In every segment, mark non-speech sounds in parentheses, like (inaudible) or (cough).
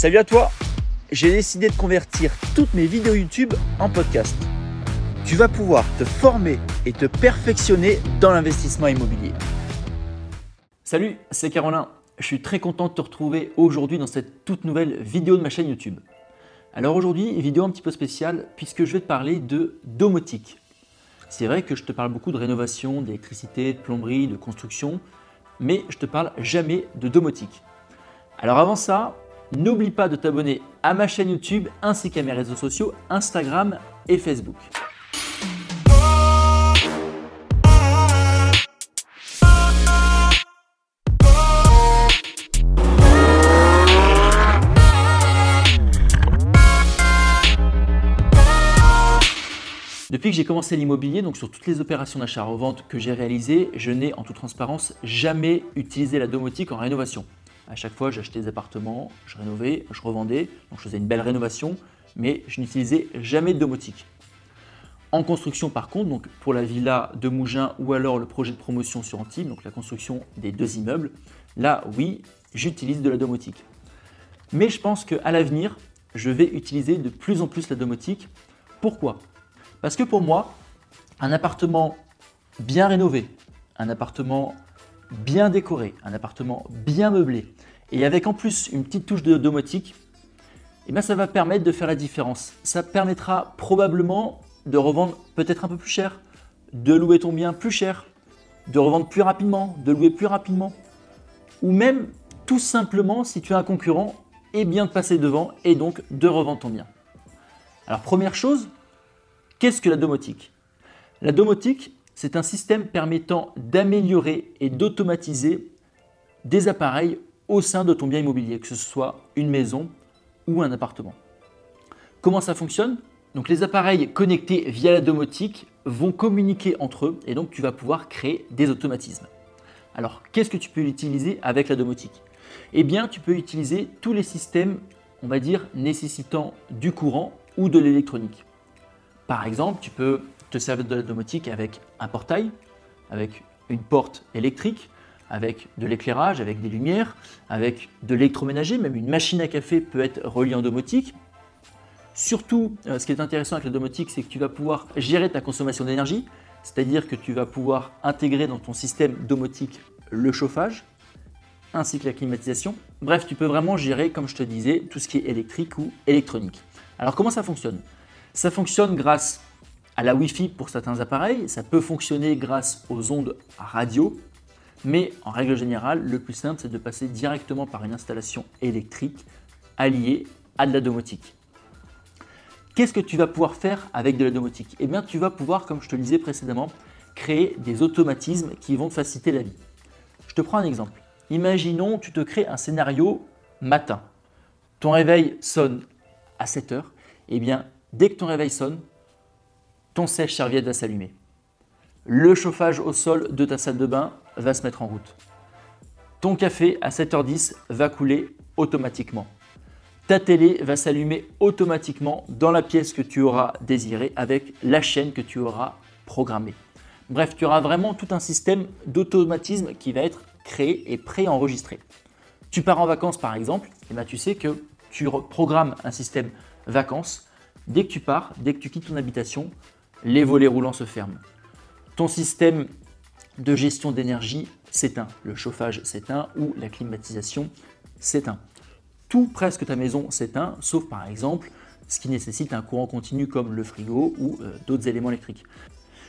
Salut à toi J'ai décidé de convertir toutes mes vidéos YouTube en podcast. Tu vas pouvoir te former et te perfectionner dans l'investissement immobilier. Salut, c'est Caroline. Je suis très content de te retrouver aujourd'hui dans cette toute nouvelle vidéo de ma chaîne YouTube. Alors aujourd'hui, vidéo un petit peu spéciale puisque je vais te parler de domotique. C'est vrai que je te parle beaucoup de rénovation, d'électricité, de plomberie, de construction, mais je te parle jamais de domotique. Alors avant ça, n'oublie pas de t'abonner à ma chaîne YouTube ainsi qu'à mes réseaux sociaux Instagram et Facebook. Depuis que j'ai commencé l'immobilier, donc sur toutes les opérations d'achat-revente que j'ai réalisées, je n'ai en toute transparence jamais utilisé la domotique en rénovation. À chaque fois, j'achetais des appartements, je rénovais, je revendais, donc je faisais une belle rénovation, mais je n'utilisais jamais de domotique. En construction, par contre, donc pour la villa de Mougins ou alors le projet de promotion sur Antibes, donc la construction des deux immeubles, là, oui, j'utilise de la domotique. Mais je pense qu'à l'avenir, je vais utiliser de plus en plus la domotique. Pourquoi? Parce que pour moi, un appartement bien rénové, un appartement bien décoré, un appartement bien meublé, et avec en plus une petite touche de domotique, eh bien ça va permettre de faire la différence. Ça permettra probablement de revendre peut-être un peu plus cher, de louer ton bien plus cher, de revendre plus rapidement, de louer plus rapidement, ou même tout simplement si tu as un concurrent, et eh bien de passer devant et donc de revendre ton bien. Alors première chose, qu'est-ce que la domotique? La domotique, c'est un système permettant d'améliorer et d'automatiser des appareils au sein de ton bien immobilier, que ce soit une maison ou un appartement. Comment ça fonctionne? Donc les appareils connectés via la domotique vont communiquer entre eux et donc tu vas pouvoir créer des automatismes. Alors qu'est-ce que tu peux utiliser avec la domotique? Eh bien tu peux utiliser tous les systèmes, on va dire, nécessitant du courant ou de l'électronique. Par exemple, tu peux te servir de la domotique avec un portail, avec une porte électrique, avec de l'éclairage, avec des lumières, avec de l'électroménager, même une machine à café peut être reliée en domotique. Surtout, euh, ce qui est intéressant avec la domotique, c'est que tu vas pouvoir gérer ta consommation d'énergie, c'est-à-dire que tu vas pouvoir intégrer dans ton système domotique le chauffage, ainsi que la climatisation. Bref, tu peux vraiment gérer, comme je te disais, tout ce qui est électrique ou électronique. Alors comment ça fonctionne? Ça fonctionne grâce à la Wi-Fi pour certains appareils, ça peut fonctionner grâce aux ondes radio, mais en règle générale, le plus simple, c'est de passer directement par une installation électrique alliée à de la domotique. Qu'est-ce que tu vas pouvoir faire avec de la domotique? Eh bien, tu vas pouvoir, comme je te le disais précédemment, créer des automatismes qui vont te faciliter la vie. Je te prends un exemple. Imaginons, tu te crées un scénario matin. Ton réveil sonne à 7 heures. Eh bien, dès que ton réveil sonne, ton sèche-serviette va s'allumer. Le chauffage au sol de ta salle de bain va se mettre en route. Ton café à 7h10 va couler automatiquement. Ta télé va s'allumer automatiquement dans la pièce que tu auras désirée avec la chaîne que tu auras programmée. Bref, tu auras vraiment tout un système d'automatisme qui va être créé et préenregistré. Tu pars en vacances par exemple, et bien tu sais que tu programmes un système vacances. Dès que tu pars, dès que tu quittes ton habitation, les volets roulants se ferment. Ton système de gestion d'énergie s'éteint, le chauffage s'éteint ou la climatisation s'éteint. Tout presque ta maison s'éteint, sauf par exemple ce qui nécessite un courant continu comme le frigo ou euh, d'autres éléments électriques.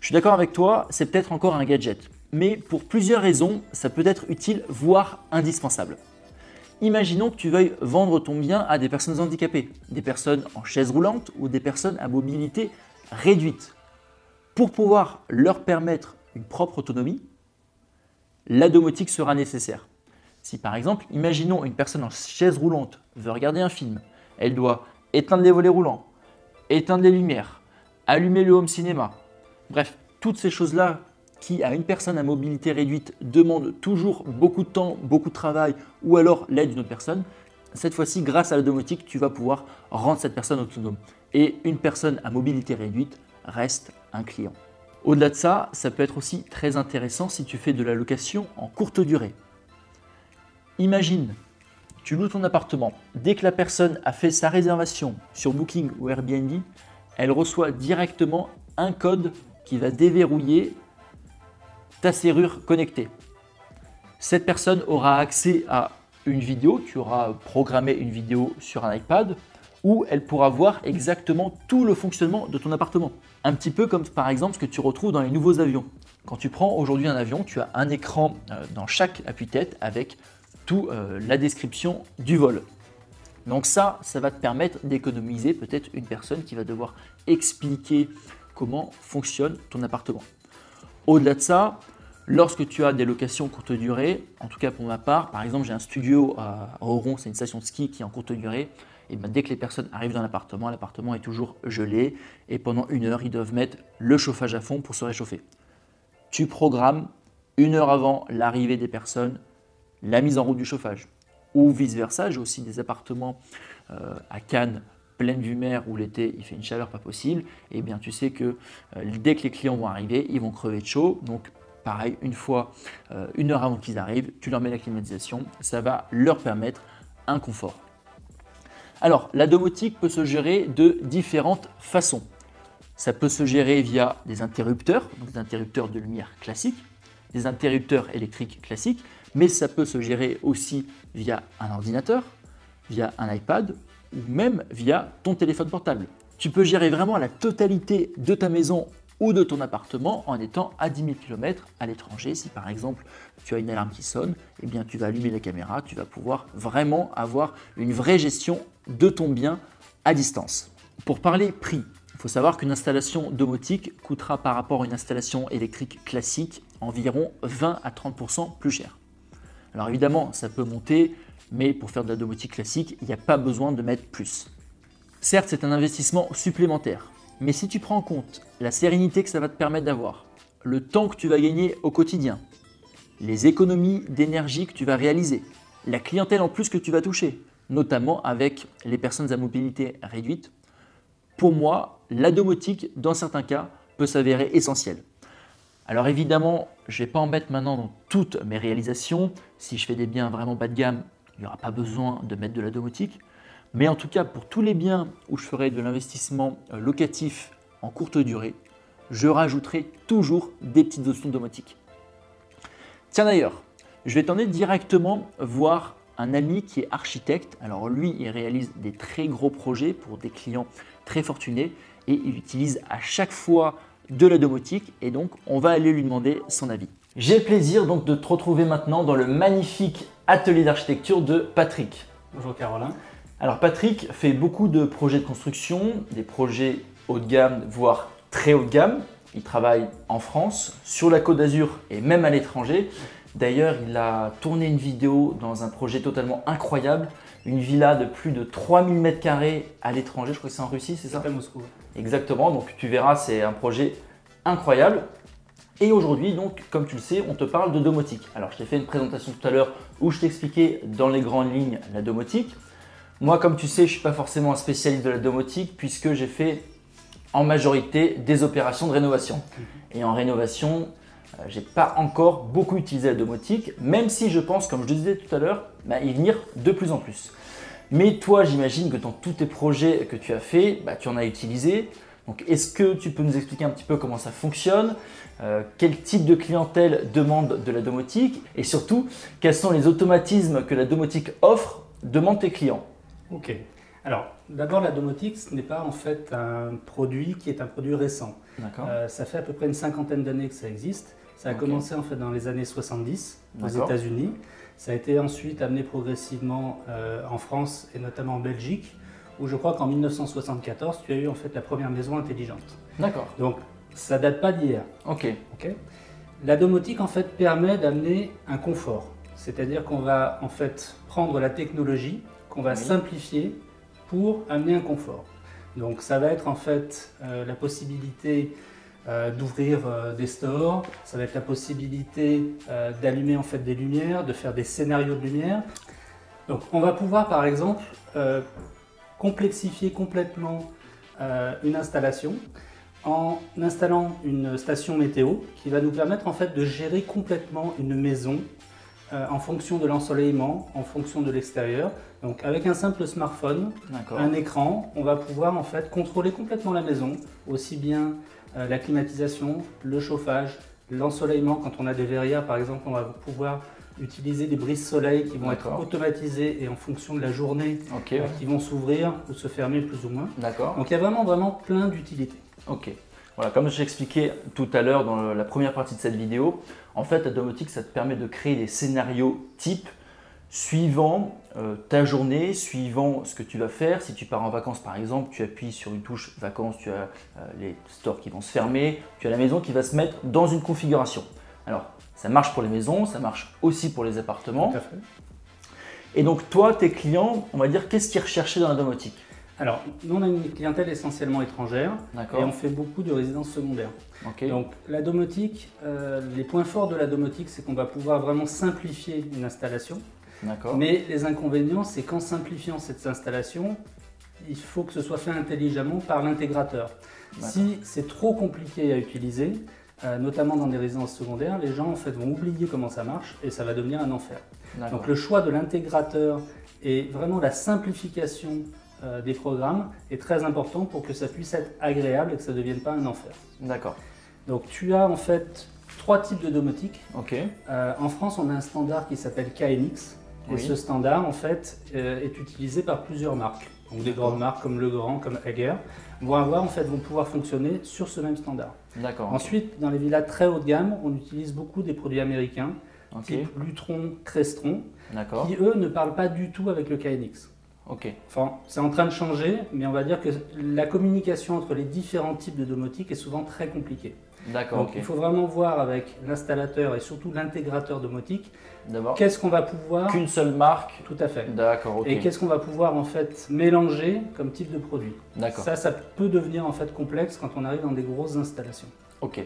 Je suis d'accord avec toi, c'est peut-être encore un gadget, mais pour plusieurs raisons, ça peut être utile, voire indispensable. Imaginons que tu veuilles vendre ton bien à des personnes handicapées, des personnes en chaise roulante ou des personnes à mobilité réduite. Pour pouvoir leur permettre une propre autonomie, la domotique sera nécessaire. Si par exemple, imaginons une personne en chaise roulante veut regarder un film, elle doit éteindre les volets roulants, éteindre les lumières, allumer le home cinéma, bref, toutes ces choses-là qui, à une personne à mobilité réduite, demandent toujours beaucoup de temps, beaucoup de travail ou alors l'aide d'une autre personne, cette fois-ci, grâce à la domotique, tu vas pouvoir rendre cette personne autonome. Et une personne à mobilité réduite reste un client. Au-delà de ça, ça peut être aussi très intéressant si tu fais de la location en courte durée. Imagine, Tu loues ton appartement. Dès que la personne a fait sa réservation sur Booking ou Airbnb, elle reçoit directement un code qui va déverrouiller ta serrure connectée. Cette personne aura accès à une vidéo, tu auras programmé une vidéo sur un iPad où elle pourra voir exactement tout le fonctionnement de ton appartement. Un petit peu comme par exemple ce que tu retrouves dans les nouveaux avions. Quand tu prends aujourd'hui un avion, tu as un écran euh, dans chaque appui-tête avec toute euh, la description du vol. Donc ça, ça va te permettre d'économiser peut-être une personne qui va devoir expliquer comment fonctionne ton appartement. Au-delà de ça, lorsque tu as des locations courte durée, en tout cas pour ma part, par exemple j'ai un studio à Oron, c'est une station de ski qui est en courte durée, et ben, dès que les personnes arrivent dans l'appartement, l'appartement est toujours gelé et pendant une heure, ils doivent mettre le chauffage à fond pour se réchauffer. Tu programmes une heure avant l'arrivée des personnes la mise en route du chauffage. Ou vice-versa, j'ai aussi des appartements euh, à Cannes, pleine vue mer, où l'été il fait une chaleur pas possible. Et eh bien tu sais que euh, dès que les clients vont arriver, ils vont crever de chaud. Donc pareil, une fois, euh, une heure avant qu'ils arrivent, tu leur mets la climatisation. Ça va leur permettre un confort. Alors, la domotique peut se gérer de différentes façons. Ça peut se gérer via des interrupteurs, des interrupteurs de lumière classiques, des interrupteurs électriques classiques, mais ça peut se gérer aussi via un ordinateur, via un iPad ou même via ton téléphone portable. Tu peux gérer vraiment la totalité de ta maison ou de ton appartement en étant à 10 000 km à l'étranger. Si par exemple tu as une alarme qui sonne, eh bien tu vas allumer la caméra, tu vas pouvoir vraiment avoir une vraie gestion de ton bien à distance. Pour parler prix, il faut savoir qu'une installation domotique coûtera par rapport à une installation électrique classique environ 20 à 30% plus cher. Alors évidemment, ça peut monter, mais pour faire de la domotique classique, il n'y a pas besoin de mettre plus. Certes, c'est un investissement supplémentaire, mais si tu prends en compte la sérénité que ça va te permettre d'avoir, le temps que tu vas gagner au quotidien, les économies d'énergie que tu vas réaliser, la clientèle en plus que tu vas toucher, notamment avec les personnes à mobilité réduite, pour moi, la domotique, dans certains cas, peut s'avérer essentielle. Alors évidemment, je ne vais pas en mettre maintenant dans toutes mes réalisations. Si je fais des biens vraiment bas de gamme, il n'y aura pas besoin de mettre de la domotique. Mais en tout cas, pour tous les biens où je ferai de l'investissement euh, locatif en courte durée, je rajouterai toujours des petites options domotiques. Tiens d'ailleurs, je vais t'emmener directement voir un ami qui est architecte. Alors lui, il réalise des très gros projets pour des clients très fortunés et il utilise à chaque fois de la domotique et donc on va aller lui demander son avis. J'ai le plaisir donc de te retrouver maintenant dans le magnifique atelier d'architecture de Patrick. Bonjour Caroline. Alors Patrick fait beaucoup de projets de construction, des projets haut de gamme, voire très haut de gamme. Il travaille en France, sur la Côte d'Azur et même à l'étranger. D'ailleurs, il a tourné une vidéo dans un projet totalement incroyable, une villa de plus de 3000 m2 à l'étranger, je crois que c'est en Russie, c'est ça? À Moscou. Exactement, donc tu verras, c'est un projet incroyable. Et aujourd'hui, donc, comme tu le sais, on te parle de domotique. Alors, je t'ai fait une présentation tout à l'heure où je t'expliquais dans les grandes lignes la domotique. Moi, comme tu sais, je ne suis pas forcément un spécialiste de la domotique puisque j'ai fait en majorité des opérations de rénovation. Et en rénovation, euh, j'ai pas encore beaucoup utilisé la domotique, même si je pense, comme je disais tout à l'heure, bah, y venir de plus en plus. Mais toi, j'imagine que dans tous tes projets que tu as fait, bah, tu en as utilisé. Donc, est-ce que tu peux nous expliquer un petit peu comment ça fonctionne euh, Quel type de clientèle demande de la domotique Et surtout, quels sont les automatismes que la domotique offre demande tes clients? Ok. Alors, d'abord, la domotique, ce n'est pas en fait un produit qui est un produit récent. Euh, ça fait à peu près une cinquantaine d'années que ça existe. Ça a commencé en fait dans les années 70 aux États-Unis. Ça a été ensuite amené progressivement euh, en France et notamment en Belgique, où je crois qu'en 1974, tu as eu en fait la première maison intelligente. D'accord. Donc, ça date pas d'hier. Ok. Ok. La domotique en fait permet d'amener un confort. C'est-à-dire qu'on va en fait prendre la technologie qu'on va simplifier pour amener un confort. Donc ça va être en fait euh, la possibilité euh, d'ouvrir euh, des stores, ça va être la possibilité d'allumer en fait des lumières, de faire des scénarios de lumière. Donc on va pouvoir par exemple complexifier complètement une installation en installant une station météo qui va nous permettre en fait de gérer complètement une maison euh, en fonction de l'ensoleillement, en fonction de l'extérieur. Donc avec un simple smartphone, un écran, on va pouvoir en fait contrôler complètement la maison, aussi bien euh, la climatisation, le chauffage, l'ensoleillement. Quand on a des verrières par exemple, on va pouvoir utiliser des brises soleil qui vont être automatisées et en fonction de la journée euh, qui vont s'ouvrir ou se fermer plus ou moins. Donc il y a vraiment vraiment plein d'utilités. Ok. Voilà, comme je expliqué tout à l'heure dans la première partie de cette vidéo, en fait la domotique ça te permet de créer des scénarios types suivant euh, ta journée, suivant ce que tu vas faire. Si tu pars en vacances par exemple, tu appuies sur une touche vacances, tu as euh, les stores qui vont se fermer, tu as la maison qui va se mettre dans une configuration. Alors ça marche pour les maisons, ça marche aussi pour les appartements. Tout à fait. Et donc toi, tes clients, on va dire, qu'est-ce qu'ils recherchaient dans la domotique alors, nous, on a une clientèle essentiellement étrangère et on fait beaucoup de résidences secondaires. Donc, la domotique, euh, les points forts de la domotique, c'est qu'on va pouvoir vraiment simplifier une installation. Mais les inconvénients, c'est qu'en simplifiant cette installation, il faut que ce soit fait intelligemment par l'intégrateur. Si c'est trop compliqué à utiliser, euh, notamment dans des résidences secondaires, les gens en fait vont oublier comment ça marche et ça va devenir un enfer. Donc le choix de l'intégrateur et vraiment la simplification euh, des programmes est très important pour que ça puisse être agréable et que ça ne devienne pas un enfer. D'accord. Donc tu as en fait trois types de domotique. Ok. Euh, en France, on a un standard qui s'appelle KNX. Et ce standard, en fait, est utilisé par plusieurs marques. Donc des grandes marques comme Legrand, comme Hager, vont avoir, en fait, vont pouvoir fonctionner sur ce même standard. D'accord. Ensuite, dans les villas très haut de gamme, on utilise beaucoup des produits américains, type Lutron, Crestron, qui eux ne parlent pas du tout avec le KNX. Ok. Enfin, c'est en train de changer, mais on va dire que la communication entre les différents types de domotique est souvent très compliquée. D'accord. Donc il faut vraiment voir avec l'installateur et surtout l'intégrateur domotique qu'est-ce qu'on va pouvoir. Qu'une seule marque. Tout à fait. D'accord. Et qu'est-ce qu'on va pouvoir en fait mélanger comme type de produit. D'accord. Ça, ça peut devenir en fait complexe quand on arrive dans des grosses installations. Ok.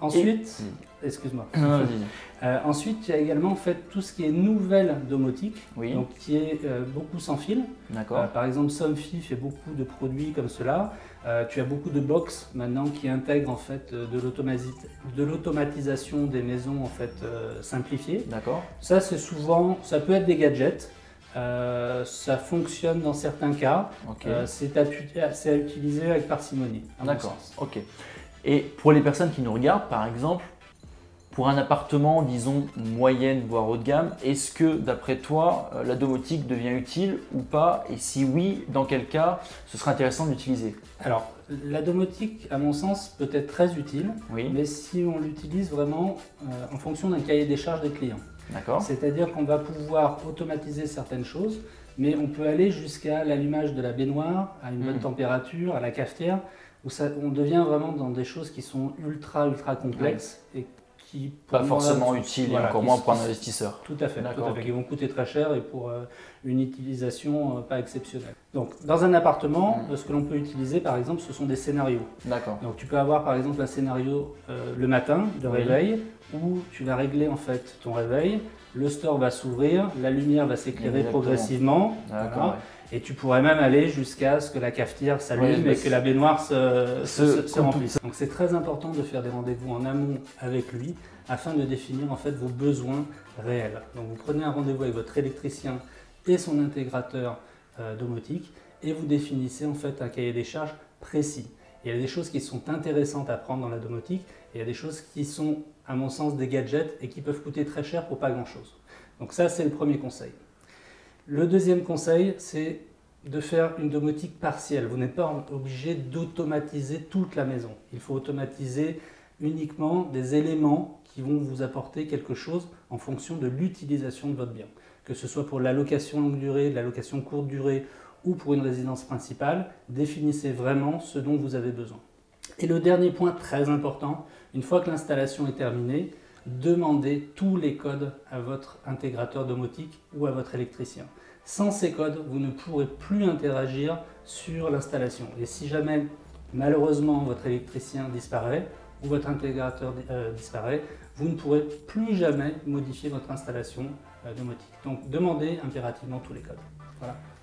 Ensuite, excuse-moi. (laughs) Euh, ensuite, il y a également en fait tout ce qui est nouvelle domotique, donc qui est euh, beaucoup sans fil. D'accord. Euh, par exemple, Somfy fait beaucoup de produits comme cela. tu as beaucoup de box maintenant qui intègrent en fait de l'automatisation des maisons en fait simplifiées. D'accord. Ça, c'est souvent, ça peut être des gadgets. ça fonctionne dans certains cas. c'est à, utiliser avec parcimonie. D'accord. Ok. Et pour les personnes qui nous regardent, par exemple, pour un appartement, disons, moyenne, voire haut de gamme, est-ce que, d'après toi, euh, la domotique devient utile ou pas? Et si oui, dans quel cas ce serait intéressant d'utiliser Alors, la domotique, à mon sens, peut être très utile, mais si on l'utilise vraiment euh, en fonction d'un cahier des charges des clients. D'accord. C'est-à-dire qu'on va pouvoir automatiser certaines choses, mais on peut aller jusqu'à l'allumage de la baignoire à une bonne mmh. température, à la cafetière où on devient vraiment dans des choses qui sont ultra, ultra complexes et qui... Pas forcément utiles, et encore moins pour un investisseur. Tout à fait, tout à fait qui vont coûter très cher et pour euh, une utilisation euh, pas exceptionnelle. Donc, dans un appartement, mm. ce que l'on peut utiliser, par exemple, ce sont des scénarios. D'accord. Donc, tu peux avoir, par exemple, un scénario euh, le matin de réveil, où tu vas régler, en fait, ton réveil, le store va s'ouvrir, la lumière va s'éclairer progressivement. D'accord. Et tu pourrais même aller jusqu'à ce que la cafetière s'allume et que la baignoire se, remplisse. Donc c'est très important de faire des rendez-vous en amont avec lui afin de définir en fait vos besoins réels. Donc vous prenez un rendez-vous avec votre électricien et son intégrateur euh, domotique et vous définissez en fait un cahier des charges précis. Il y a des choses qui sont intéressantes à prendre dans la domotique et il y a des choses qui sont à mon sens des gadgets et qui peuvent coûter très cher pour pas grand chose. Donc ça c'est le premier conseil. Le deuxième conseil, c'est de faire une domotique partielle. Vous n'êtes pas obligé d'automatiser toute la maison. Il faut automatiser uniquement des éléments qui vont vous apporter quelque chose en fonction de l'utilisation de votre bien. Que ce soit pour la location longue durée, la location courte durée ou pour une résidence principale, définissez vraiment ce dont vous avez besoin. Et le dernier point très important, une fois que l'installation est terminée, demandez tous les codes à votre intégrateur domotique ou à votre électricien. Sans ces codes, vous ne pourrez plus interagir sur l'installation. Et si jamais, malheureusement, votre électricien disparaît ou votre intégrateur euh, disparaît, vous ne pourrez plus jamais modifier votre installation euh, domotique. Donc, demandez impérativement tous les codes.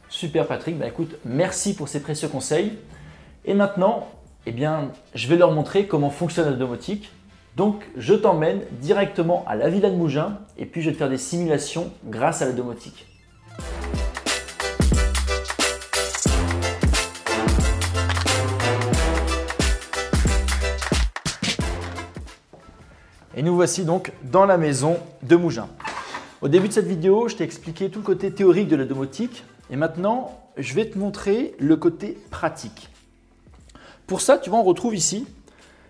Super Patrick, bah, écoute, merci pour ces précieux conseils. Et maintenant, eh bien, je vais leur montrer comment fonctionne la domotique Donc je t'emmène directement à la Villa de Mougins et puis je vais te faire des simulations grâce à la domotique. Et nous voici donc dans la maison de Mougins. Au début de cette vidéo, je t'ai expliqué tout le côté théorique de la domotique et maintenant, je vais te montrer le côté pratique. Pour ça, tu vois, on retrouve ici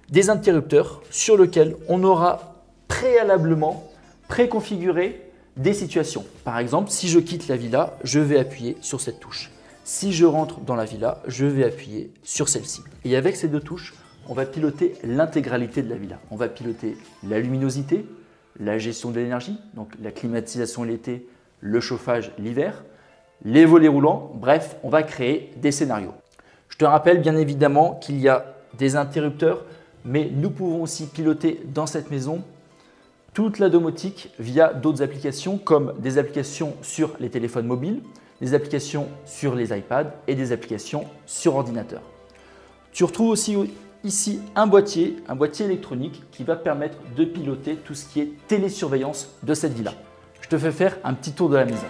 des interrupteurs sur lesquels on aura préalablement préconfiguré des situations. Par exemple, si je quitte la villa, je vais appuyer sur cette touche. Si je rentre dans la villa, je vais appuyer sur celle-ci. Et avec ces deux touches, on va piloter l'intégralité de la villa. On va piloter la luminosité, la gestion de l'énergie, donc la climatisation l'été, le chauffage l'hiver, les volets roulants, bref, on va créer des scénarios. Je te rappelle bien évidemment qu'il y a des interrupteurs, mais nous pouvons aussi piloter dans cette maison toute la domotique via d'autres applications comme des applications sur les téléphones mobiles, des applications sur les iPads et des applications sur ordinateur. Tu retrouves aussi ici un boîtier, un boîtier électronique qui va permettre de piloter tout ce qui est télésurveillance de cette villa. Je te fais faire un petit tour de la maison.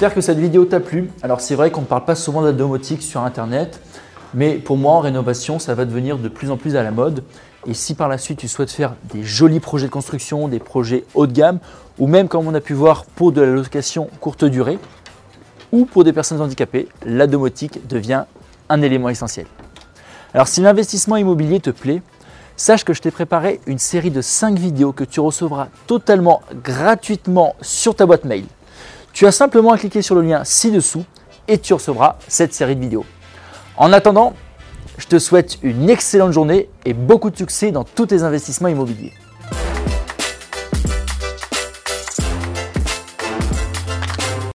J'espère que cette vidéo t'a plu. Alors c'est vrai qu'on ne parle pas souvent de la domotique sur internet, mais pour moi en rénovation ça va devenir de plus en plus à la mode. Et si par la suite tu souhaites faire des jolis projets de construction, des projets haut de gamme, ou même comme on a pu voir pour de la location courte durée, ou pour des personnes handicapées, la domotique devient un élément essentiel. Alors si l'investissement immobilier te plaît, sache que je t'ai préparé une série de 5 vidéos que tu recevras totalement gratuitement sur ta boîte mail. Tu as simplement à cliquer sur le lien ci-dessous et tu recevras cette série de vidéos. En attendant, je te souhaite une excellente journée et beaucoup de succès dans tous tes investissements immobiliers.